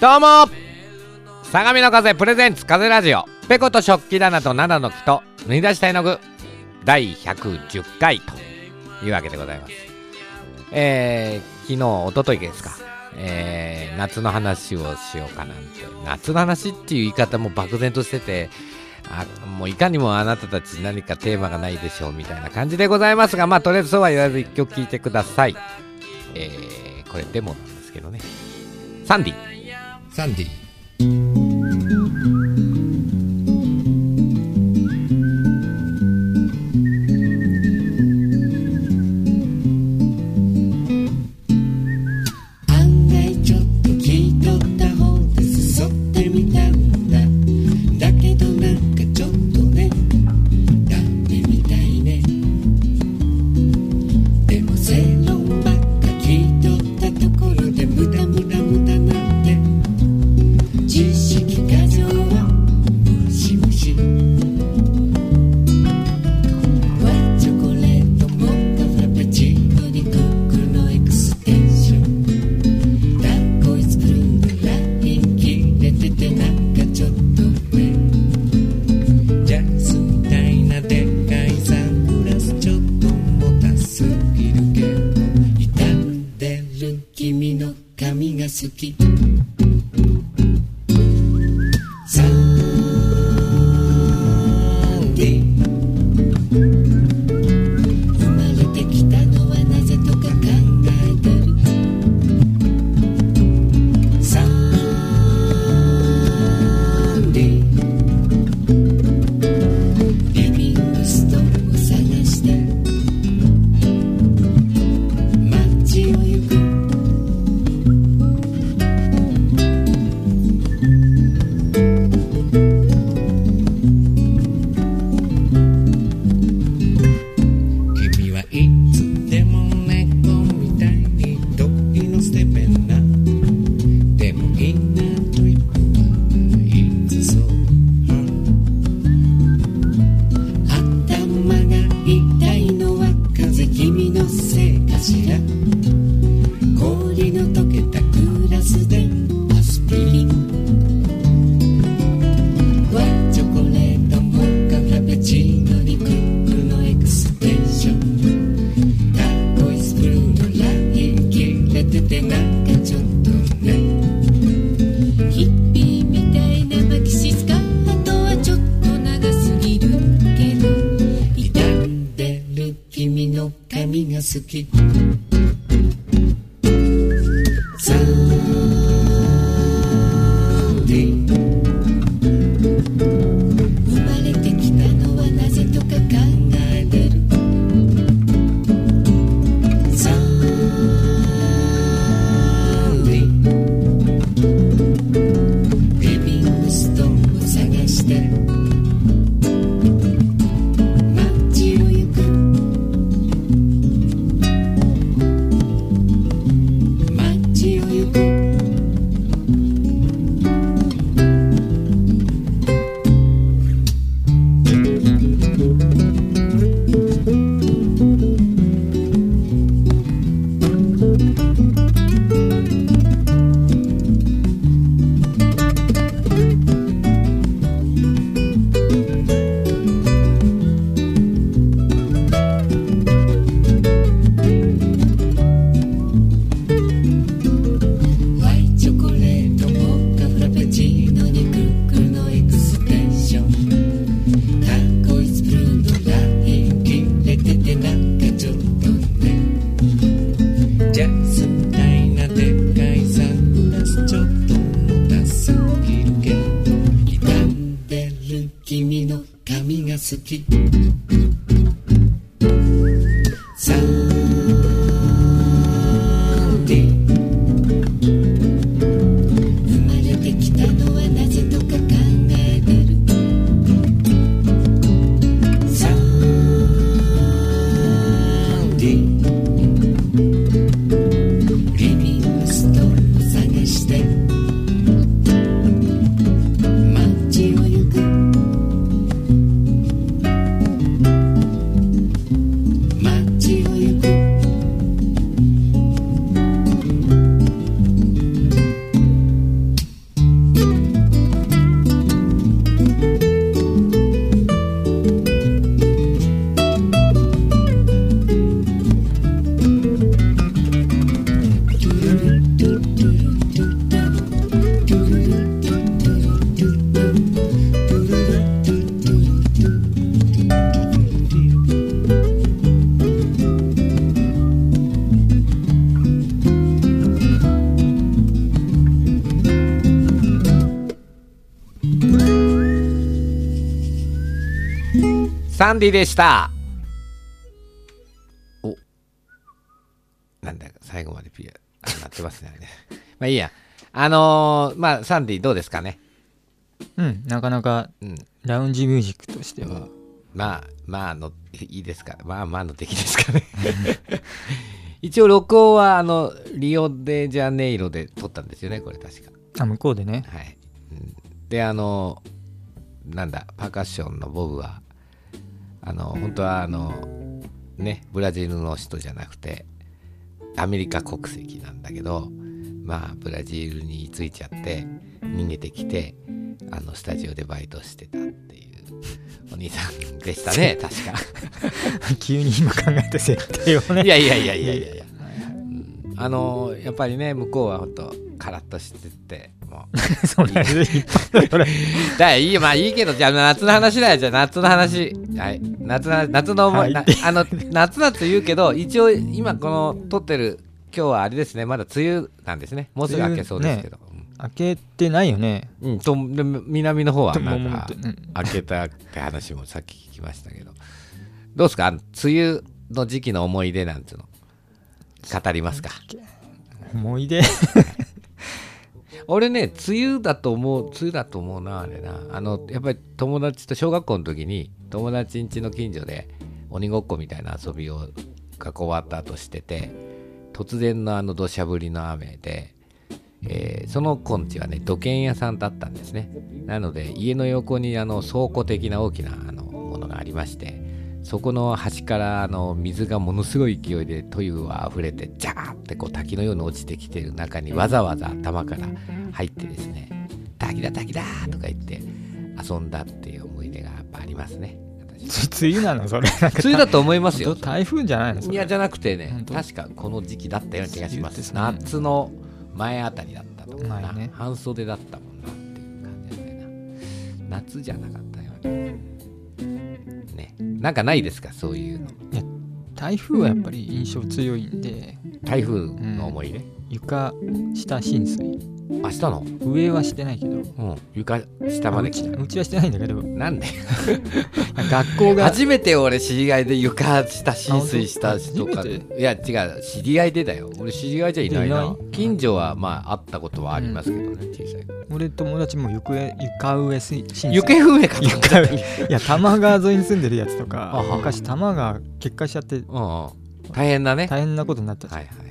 どうも。相模の風プレゼンツ風ラジオ。ペコと食器棚と七の木と縫い出した絵の具。第110回というわけでございます。えー、昨日おとといですか。えー、夏の話をしようかなんて。夏の話っていう言い方も漠然としててあもういかにもあなたたち何かテーマがないでしょうみたいな感じでございますがまあとりあえずそうは言わず一曲聴いてください。えー、これデモなんですけどね。サンディ。Sandy. サンディでした。お。なんだか最後までピアあなってますね。まあいいや。あのーまあサンディどうですかね？うんなかなかうん。ラウンジミュージックとしては。まあまあのいいですか？まあまあの出来ですかね。一応録音はあのリオデジャネイロで撮ったんですよねこれ確か。あ向こうでね。はい、うん。であのなんだパーカッションのボブはあの本当はあのねブラジルの人じゃなくてアメリカ国籍なんだけどまあブラジルに着いちゃって逃げてきてあのスタジオでバイトしてたっていうお兄さんでしたね確か。急に今考えた設定をね。いやいやいやいやいやいや、うん。あのやっぱりね向こうは本当カラッとしてても うそれで一般のそれだいいまあいいけどじゃあ夏の話だよ。じゃあ夏の話。はい。夏の夏の思い、はいなあの夏だと言うけど一応今この撮ってる今日はあれですね。まだ梅雨なんですね。もうすぐ明けそうですけど、開けてないよね。うん、うんとで南の方はなんかもう明けたって話もさっき聞きましたけど。どうですか？梅雨の時期の思い出なんていうの？語りますか？思い出？俺ね梅雨だと思う梅雨だと思うなあれな。あのやっぱり友達と小学校の時に友達ん家の近所で鬼ごっこみたいな遊びをが終わった後してて突然のあの土砂降りの雨で、えーその子ん家はね土建屋さんだったんですね。なので家の横にあの倉庫的な大きなあのものがありましてそこの端からあの水がものすごい勢いでト湯は溢れてジャーってこう滝のように落ちてきてる中にわざわざ頭から入ってですね「滝だ滝だ!」とか言って遊んだっていう思い出がやっぱありますね。私梅雨なのそれ。梅雨だと思いますよ。台風じゃないのいやじゃなくてね確かこの時期だったような気がします、梅雨って夏の前あたりだったと思うな、前ね。半袖だったもんなっていう感じだよな。夏じゃなかったよねねなんかないですかそういうの。台風はやっぱり印象強いんで。台風の思い出、床下浸水明日の？上はしてないけど。うん。床下まで来た。うちはしてないんだけど。なんで？学校が。初めて俺知り合いで床下浸水した人か。いや違う。知り合いでだよ。俺知り合いじゃいないな。近所はまあ会ったことはありますけどね、小さい。俺友達も床上床上浸水。行方不明か床上。いや多摩川沿いに住んでるやつとか昔多摩川決壊しちゃって。うんうん。大変だね。大変なことになったはいはい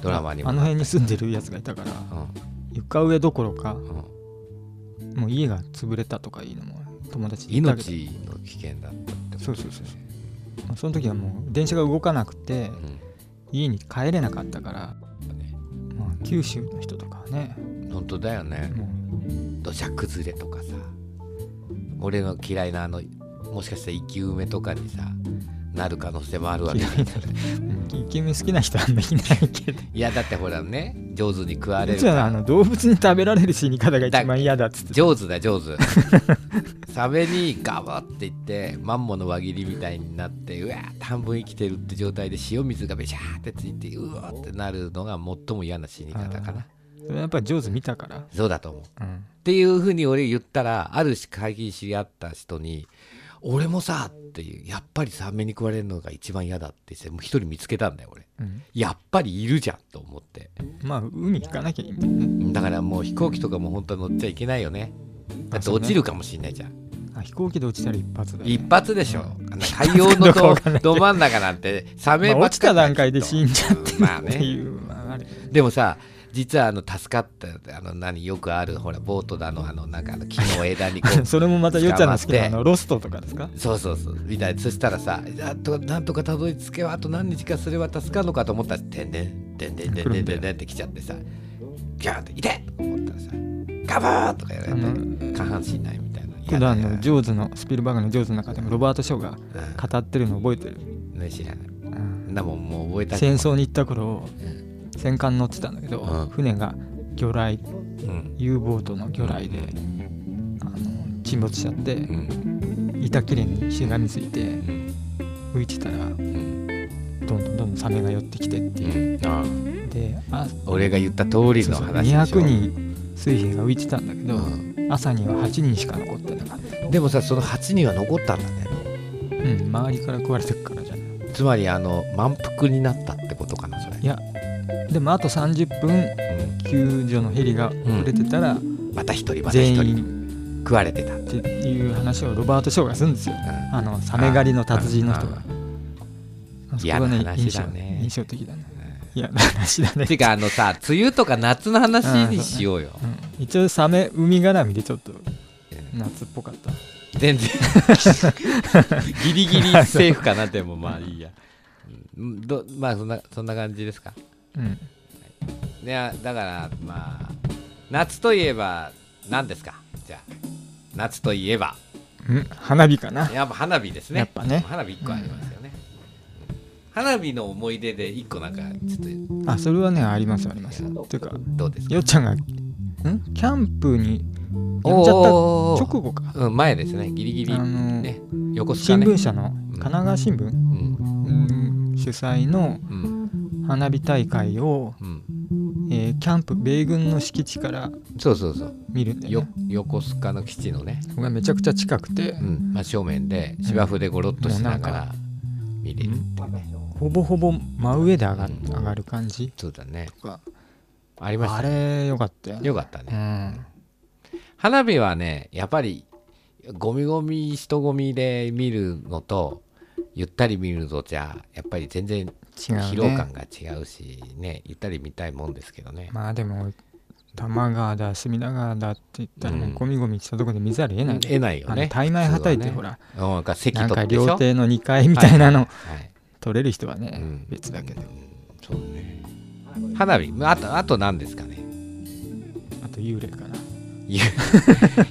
ドラマにも。あの辺に住んでるやつがいたからうん。床上どころかうん。もう家が潰れたとかいうのも友達に言ったけど命の危険だったってことそうそうそうそう。その時はもう電車が動かなくてうん。家に帰れなかったから、ね。まあ、九州の人とかはね。本当だよね。も土砂崩れとかさ俺の嫌いなあのもしかしたら生き埋めとかにさなる可能性もあるわけ イケメン好きな人はあんまりいないけど。いやだってほらね上手に食われうるちはあの動物に食べられる死に方が一番嫌だっつって上手だ上手。サメにガバっていってマンモの輪切りみたいになってうわー半分生きてるって状態で塩水がべしゃーってついてうわーってなるのが最も嫌な死に方かな。それはやっぱり上手見たから、そうだと思う。うん、っていうふうに俺言ったらある会議知り合った人に「俺もさ」っていうやっぱりサメに食われるのが一番嫌だって言ってもう一人見つけたんだよ俺。うん。やっぱりいるじゃんと思って。まあ海行かなきゃいい。ん。だからもう飛行機とかも本当は乗っちゃいけないよね。だって落ちるかもしんないじゃん。あ飛行機で落ちたら一発だ、ね、一発でしょ、あの海洋のどこ ど真ん中なんてサメまあ、ばっか落ちた段階で死んじゃってうんまあってねいう、まあ、あれでもさ実はあの助かったあの何よくあるほらボートだのあのなんかあの木の枝に それもまたよっちゃんの好き捕まって。なあのロストとかですか？そうそうそう。みたいな。そしたらさあとなんとかたどり着けばあと何日かすれば助かるのかと思ったら「てんでんてんでんてんでんてんでん」って来ちゃってさギャーって「いて!」と思ったらさ「ガバー!」とか言わあれての下半身ないみたいな普段のジョーズのスピルバーグのジョーズの中でもロバート・ショーがうん。語ってるの覚えてる、ね知らない。うん。なもんもう覚えた戦争に行った頃うん戦艦乗ってたんだけど、うん。船が魚雷うん。U ボートの魚雷で、あの沈没しちゃって、うん。板切れにしがみついてうん。浮いてたらうん。どんどんどんどんサメが寄ってきてっていう、うん。あであ俺が言った通りの話でしょ。200人水兵が浮いてたんだけど、うん。朝には8人しか残ってなかった。でもさその8人は残ったんだね。うん周りから食われてるからじゃない。つまりあの満腹になったってことかなそれ。いやでもあと30分うん。救助のヘリが遅れてたらまた一人また全一人。員食われてた、うんっていう話をロバート・ショーがするんですよ。あのサメ狩りの達人の人が。あそこがね嫌な話印象だね印象的だね。嫌な話だね。てかあのさ梅雨とか夏の話にしようよ、うん。一応サメ海絡みでちょっと夏っぽかった。全然。ギリギリセーフかなでも。まあいいや、うん。どまあそんなそんな感じですか？うん。いやだからまあ夏といえば何ですか？じゃあ夏といえば。うん。花火かな。やっぱ花火ですね。やっぱね。花火1個ありますよね、花火の思い出で1個なんかちょっと。あそれはねありますあります。ていうかどうですか？よっちゃんがん？キャンプにやめちゃった直後か。うん、前ですね。ギリギリあのね横須賀新ね聞社の神奈川新聞？うん。うん。主催のうん花火大会を、うん。えーキャンプ米軍の敷地からそうそうそう。見るんだよ横須賀の基地のね、ここがめちゃくちゃ近くてうん。真正面で芝生でゴロッとしながら見れるってねほぼほぼ真上で上が上がる感じそうだね。とか。ありましたあれよかったよ。ねよかったうねん。花火はねやっぱりゴミゴミ人混みで見るのとゆったり見るのじゃやっぱり全然違う疲労ね感が違うしねゆったり見たいもんですけどね。まあでも多摩川だ隅田川だって言ったらもううん。ゴミゴミしたとこで見ざるを得ない。ね得ないよね大枚はたいてほらはね。うんか席なんか料亭の2階みたいなの。はい取れる人はねうん。別だけど。そうね。花火あとあと何ですかね？あと幽霊かな。ゆ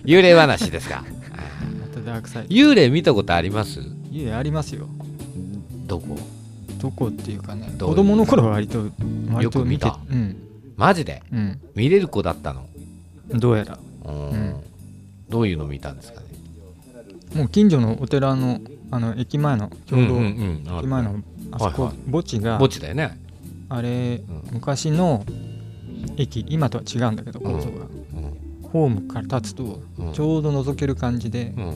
幽霊話ですか？幽霊見たことあります？幽霊ありますよ。どこ？どこっていうかねどういう？子供の頃は割と割と見てよく見うん。マジで？うん。見れる子だったの？どうやら。うん。うん。どういうの見たんですかね？もう近所のお寺のあの駅前のちょうどんんうん。駅前のあそこはいはい。墓地が墓地だよね。あれうん。昔の駅今とは違うんだけど構造が。うん。ホームから立つとうん。ちょうど覗ける感じでうん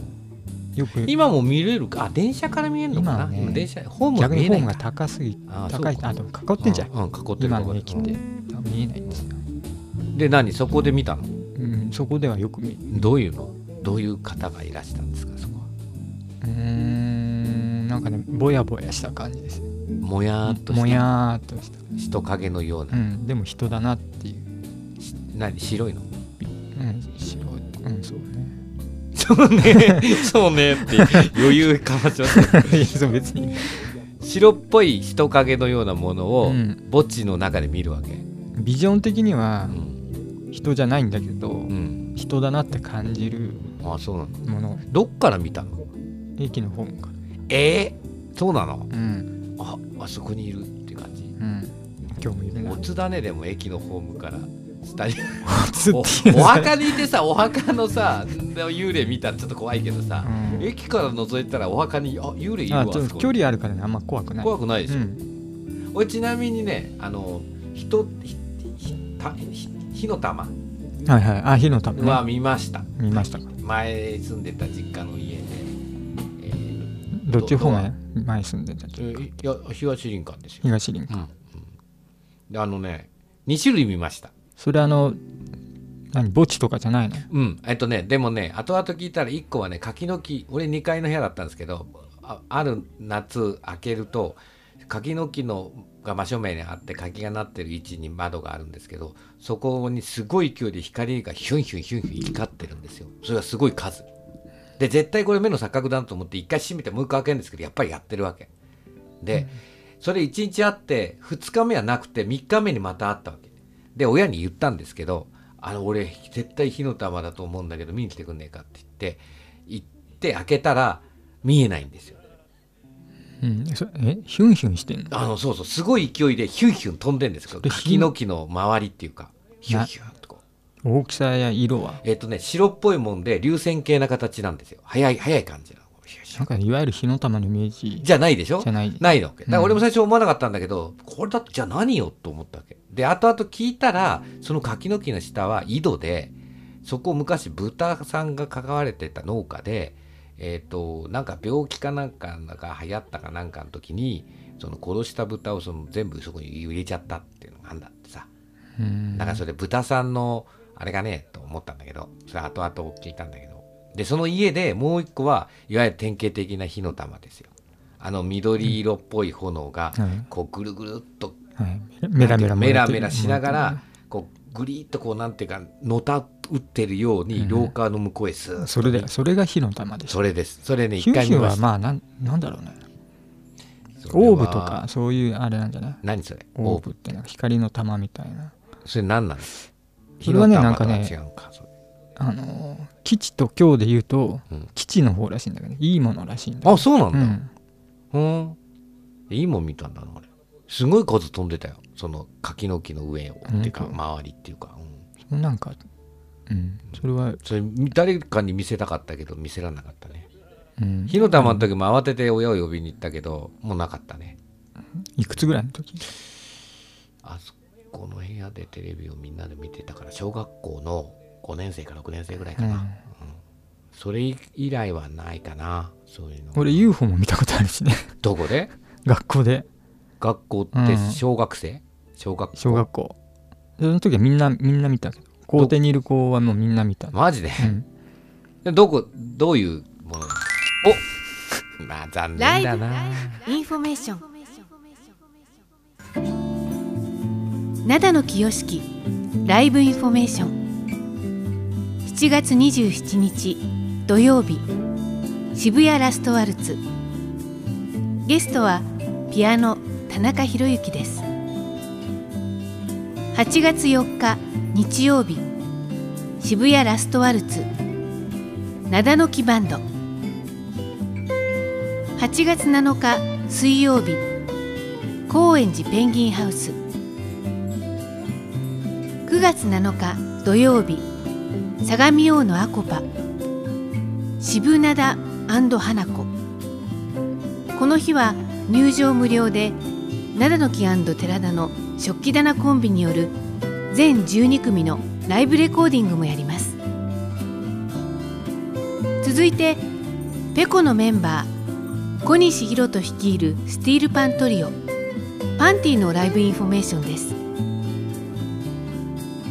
今も見れるか。あ電車から見えるのかな。ね今電車ホームは逆にホームが高すぎあー高いあでも囲ってんじゃん。うんうん囲ってる今囲ってるの駅って見えないんですよ。うんで何？そこで見たの？うんそこではよく見るどういうの？どういう方がいらしたんですかそこは？うーんなんかねぼやぼやした感じです。もやーっともした。やーっとした。人影のよううなんでも人だなっていう。何？白いの？うん白い。うんそうねそうね。そうねって余裕かましました いやそう別に。白っぽい人影のようなものをうん。墓地の中で見るわけ。ビジョン的にはうん、人じゃないんだけど、うん、人だなって感じるあそうなの。もの。どっから見たの？駅のホームから。えー、そうなの？うん。ああそこにいるって感じ。うん。今日もいるな。おつだねでも駅のホームから下につおっていうお墓にいてさお墓のさ幽霊見たらちょっと怖いけどさ、うん。駅から覗いたらお墓にあ幽霊いるわあちょっあそこと距離あるからねあんま怖くない。怖くないでしょ、うん。俺ちなみにねあの人ひひたひ火の玉。はいはい。あ火の玉ね。は見ました、見ました。か前住んでた実家の家で、えーどっち方ど面前に住んでたえーいや東林間ですよ、東林かうんあのね2種類見ましたそれあの何墓地とかじゃないの？うん。えっとねでもね後々聞いたら1個はね柿の木俺2階の部屋だったんですけどあある夏開けると柿の木のが真正面にあって柿がなってる位置に窓があるんですけどそこにすごい勢いで光がヒュンヒュンヒュンヒュン光ってるんですよ。それがすごい数。で絶対これ目の錯覚だと思って1回閉めてもう一回開けるんですけどやっぱりやってるわけ。で、それ1日あって2日目はなくて3日目にまたあったわけで親に言ったんですけどあの俺絶対火の玉だと思うんだけど見に来てくんねえかって言って行って開けたら見えないんですよ。うん。そえヒュンヒュンしてんの？あのそうそう。すごい勢いでヒュンヒュン飛んでんですけど柿の木の周りっていうかヒュンヒュンと大きさや色は？えっ、とね白っぽいもんで流線形な形なんですよ。早い早い感じなのなんかいわゆる火の玉のイメージ。じゃないでしょ？じゃない。ないのだからうん。俺も最初思わなかったんだけど、これだってじゃあ何よと思ったわけ。で後々聞いたらその柿の木の下は井戸でそこ昔豚さんが関われてた農家で、えっ、となんか病気かなんかが流行ったかなんかの時にその殺した豚をその全部そこに入れちゃったっていうのがあんだってさ。うん。だからそれ豚さんのあれがねと思ったんだけどそれ後々聞いたんだけどでその家でもう一個はいわゆる典型的な火の玉ですよ。あの緑色っぽい炎がはい。こうぐるぐるっとはい、メラメラメラメラしながらこうグリッとこうなんていうかのた打ってるように廊下の向こうへスーッとそれでそれが火の玉でしょそれです。それね一回見ました。はまあなんなんだろうね。オーブとかそういうあれなんじゃない？何それ？オーブってなんか光の玉みたいな。それ何なの？それはねなんかねあのー基地と今日で言うと、うん基地の方らしいんだけどいいものらしいんだあそうなんだ、うんうん。いいもん見たんだな、俺。すごい数飛んでたよ。その柿の木の上を。っていうか、本周りっていうか。うんなんかうんそれは、それ、誰かに見せたかったけど、見せられなかったね。うん、火の玉の時も慌てて親を呼びに行ったけど、もうなかったね。いくつぐらいの時？あそこの部屋でテレビをみんなで見てたから、小学校の5年生か6年生ぐらいかな。うん。うん。それ以来はないかな。そういうの。俺 UFO も見たことあるしね。どこで？学校で。学校って小学生、小学校。小学校。その時はみんなみんな見たけど。校庭にいる子はもうみんな見た。マジで？うん。でどこ？どういうものお！まあ残念ライブ。だなインフォメーション。灘の清式ライブインフォメーション7月27日土曜日。渋谷ラストワルツ。ゲストはピアノ田中宏之です。8月4日日曜日。渋谷ラストワルツ。なだのきバンド。8月7日水曜日。高円寺ペンギンハウス。9月7日土曜日。相模大野アコパ。渋灘花子この日は入場無料で灘の木寺田の食器棚コンビによる全12組のライブレコーディングもやります。続いてペコのメンバー小西弘人率いるスティールパントリオ。パントリオのライブインフォメーションです。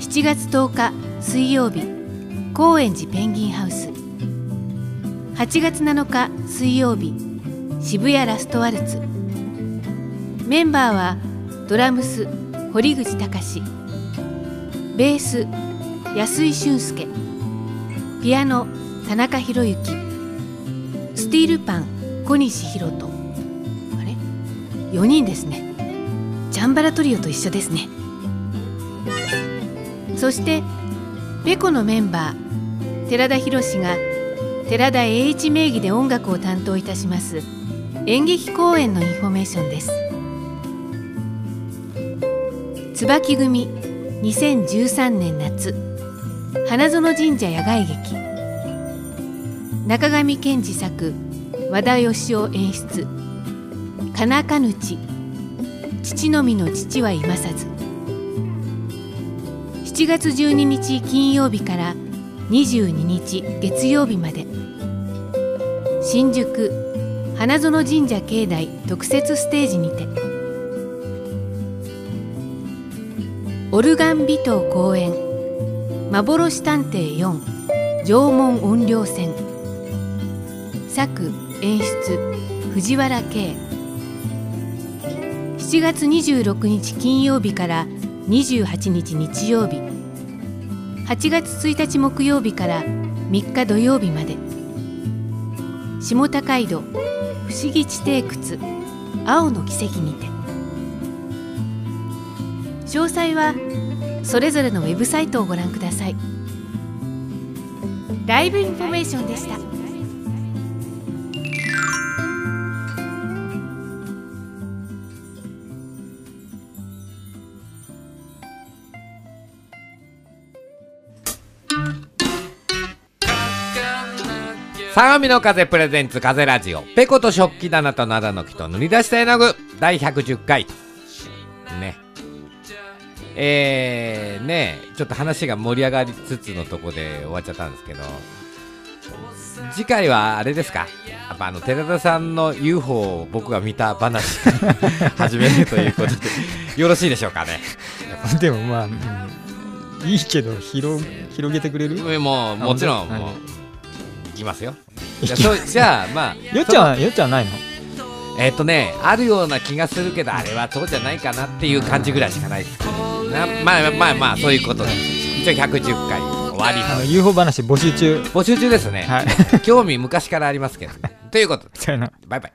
7月10日水曜日高円寺ペンギンハウス。8月7日水曜日渋谷ラストワルツ。メンバーはドラムス堀口隆。ベース安井俊介。ピアノ田中宏之。スティールパン小西弘人。あれ？4人ですね。ジャンバラトリオと一緒ですね。そしてペコのメンバー寺田博が寺田栄一名義で音楽を担当いたします演劇公演のインフォメーションです。椿組2013年夏。花園神社野外劇。中上健二作和田義雄演出「かなかぬち父のみの父は今さず」7月12日金曜日から22日月曜日まで。新宿花園神社境内特設ステージにて。オルガン微糖公演幻探偵4縄文音量戦作演出藤原慶7月26日金曜日から28日日曜日。8月1日木曜日から3日土曜日まで。下高井戸不思議地底窟青の奇跡にて。詳細はそれぞれのウェブサイトをご覧ください。ライブインフォメーションでした。相模の風プレゼンツ風ラジオ。ペコと食器棚と灘の木と塗り出した絵の具。第110回。とね。えー、ねちょっと話が盛り上がりつつのとこで終わっちゃったんですけど。次回はあれですか？やっぱあの寺田さんの UFO を僕が見た話。始めるということで。よろしいでしょうかね。でもまあ、うん。いいけど広広げてくれる？もうもちろんはいもう。いきますよ。じゃあそうじゃあまあよっちゃんよっちゃんないの？えっ、とねあるような気がするけどあれはそうじゃないかなっていう感じぐらいしかないです。なまあまあまあそういうことです。一応110回終わりあのの UFO 話募集中。募集中ですね、はい。興味昔からありますけど。ということで。バイバイ